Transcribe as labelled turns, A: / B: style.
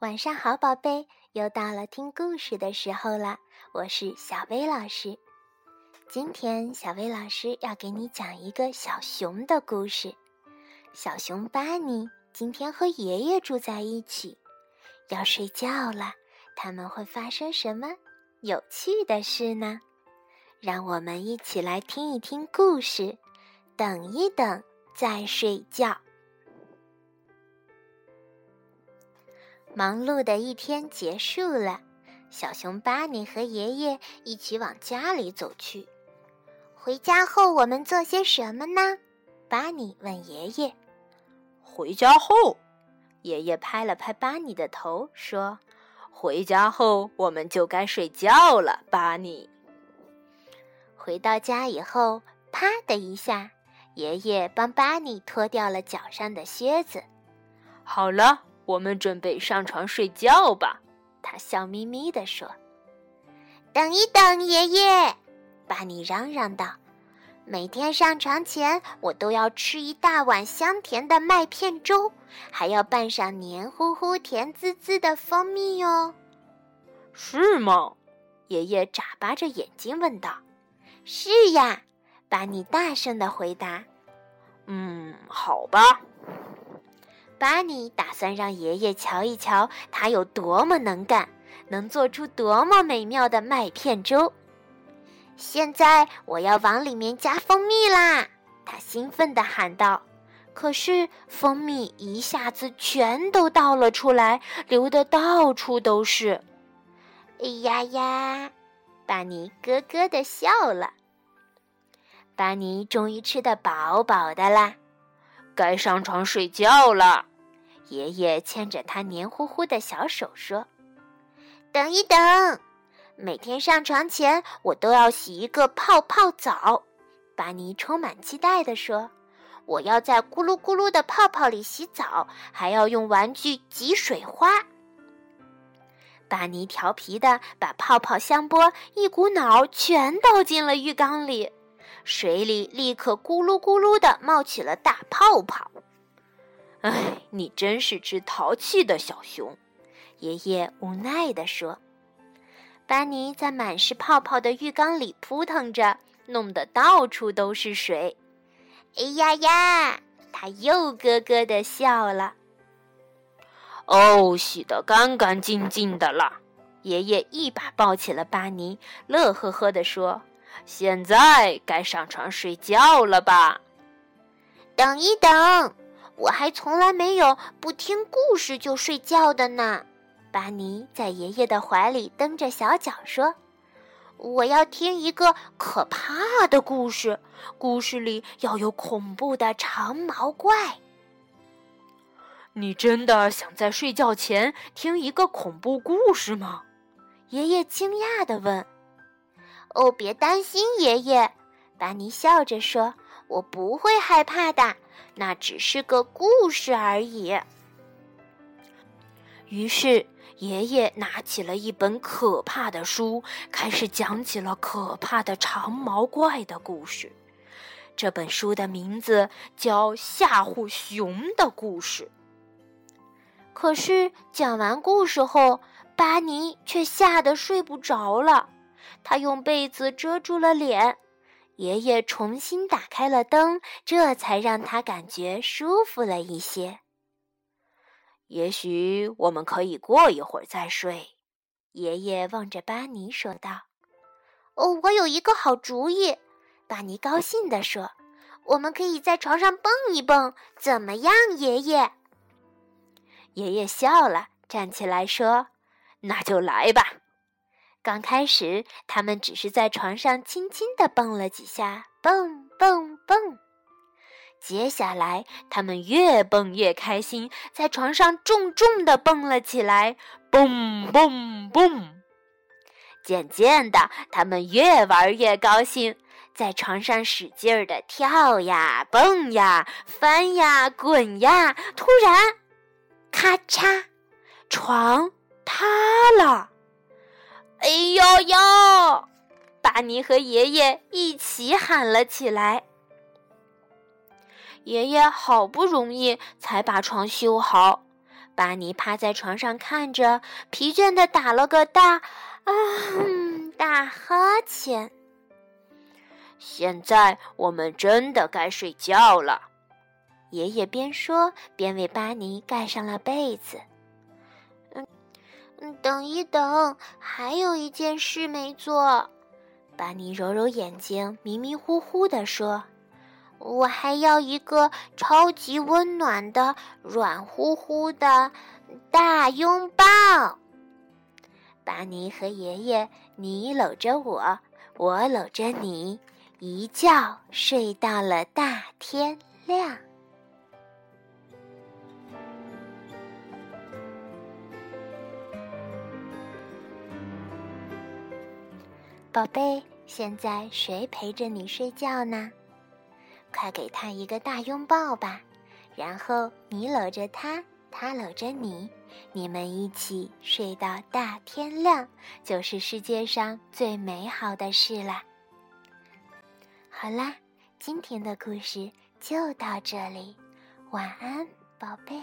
A: 晚上好，宝贝，又到了听故事的时候了。我是小薇老师，今天小薇老师要给你讲一个小熊的故事。小熊巴尼今天和爷爷住在一起，要睡觉了。他们会发生什么有趣的事呢？让我们一起来听一听故事，等一等再睡觉。忙碌的一天结束了，小熊巴尼和爷爷一起往家里走去。回家后我们做些什么呢？巴尼问爷爷。
B: 回家后，爷爷拍了拍巴尼的头，说：“回家后我们就该睡觉了。”巴尼
A: 回到家以后，啪的一下，爷爷帮巴尼脱掉了脚上的靴子。
B: 好了。我们准备上床睡觉吧，
A: 他笑眯眯地说。“等一等，爷爷！”巴尼嚷嚷道，“每天上床前，我都要吃一大碗香甜的麦片粥，还要拌上黏糊糊、甜滋滋的蜂蜜哟。”“
B: 是吗？”爷爷眨巴着眼睛问道。
A: “是呀。”巴尼大声的回答。
B: “嗯，好吧。”
A: 巴尼打算让爷爷瞧一瞧他有多么能干，能做出多么美妙的麦片粥。现在我要往里面加蜂蜜啦！他兴奋地喊道。可是蜂蜜一下子全都倒了出来，流得到处都是。哎呀呀！巴尼咯咯地笑了。巴尼终于吃得饱饱的啦。
B: 该上床睡觉了，
A: 爷爷牵着他黏糊糊的小手说：“等一等，每天上床前我都要洗一个泡泡澡。”巴尼充满期待地说：“我要在咕噜咕噜的泡泡里洗澡，还要用玩具挤水花。”巴尼调皮的把泡泡香波一股脑全倒进了浴缸里。水里立刻咕噜咕噜的冒起了大泡泡。
B: 哎，你真是只淘气的小熊，
A: 爷爷无奈地说。班尼在满是泡泡的浴缸里扑腾着，弄得到处都是水。哎呀呀，他又咯咯的笑了。
B: 哦，洗得干干净净的了。爷爷一把抱起了巴尼，乐呵呵地说。现在该上床睡觉了吧？
A: 等一等，我还从来没有不听故事就睡觉的呢。巴尼在爷爷的怀里蹬着小脚说：“我要听一个可怕的故事，故事里要有恐怖的长毛怪。”
B: 你真的想在睡觉前听一个恐怖故事吗？
A: 爷爷惊讶地问。哦，别担心，爷爷，巴尼笑着说：“我不会害怕的，那只是个故事而已。”
B: 于是，爷爷拿起了一本可怕的书，开始讲起了可怕的长毛怪的故事。这本书的名字叫《吓唬熊的故事》。
A: 可是，讲完故事后，巴尼却吓得睡不着了。他用被子遮住了脸，爷爷重新打开了灯，这才让他感觉舒服了一些。
B: 也许我们可以过一会儿再睡，
A: 爷爷望着巴尼说道。“哦，我有一个好主意。”巴尼高兴地说，“我们可以在床上蹦一蹦，怎么样，爷爷？”
B: 爷爷笑了，站起来说：“那就来吧。”
A: 刚开始，他们只是在床上轻轻地蹦了几下，蹦蹦蹦。接下来，他们越蹦越开心，在床上重重地蹦了起来，蹦蹦蹦。渐渐的，他们越玩越高兴，在床上使劲儿地跳呀、蹦呀、翻呀、滚呀。突然，咔嚓，床塌了。哎呦呦！巴尼和爷爷一起喊了起来。爷爷好不容易才把床修好，
B: 巴尼趴在床上看着，疲倦的打了个大啊大哈欠。现在我们真的该睡觉了。爷爷边说边为巴尼盖上了被子。
A: 嗯，等一等，还有一件事没做。
B: 巴尼揉揉眼睛，迷迷糊糊地说：“
A: 我还要一个超级温暖的、软乎乎的大拥抱。”
B: 巴尼和爷爷，你搂着我，我搂着你，一觉睡到了大天亮。宝贝，现在谁陪着你睡觉呢？快给他一个大拥抱吧，然后你搂着他，他搂着你，你们一起睡到大天亮，就是世界上最美好的事了。好啦，今天的故事就到这里，晚安，宝贝。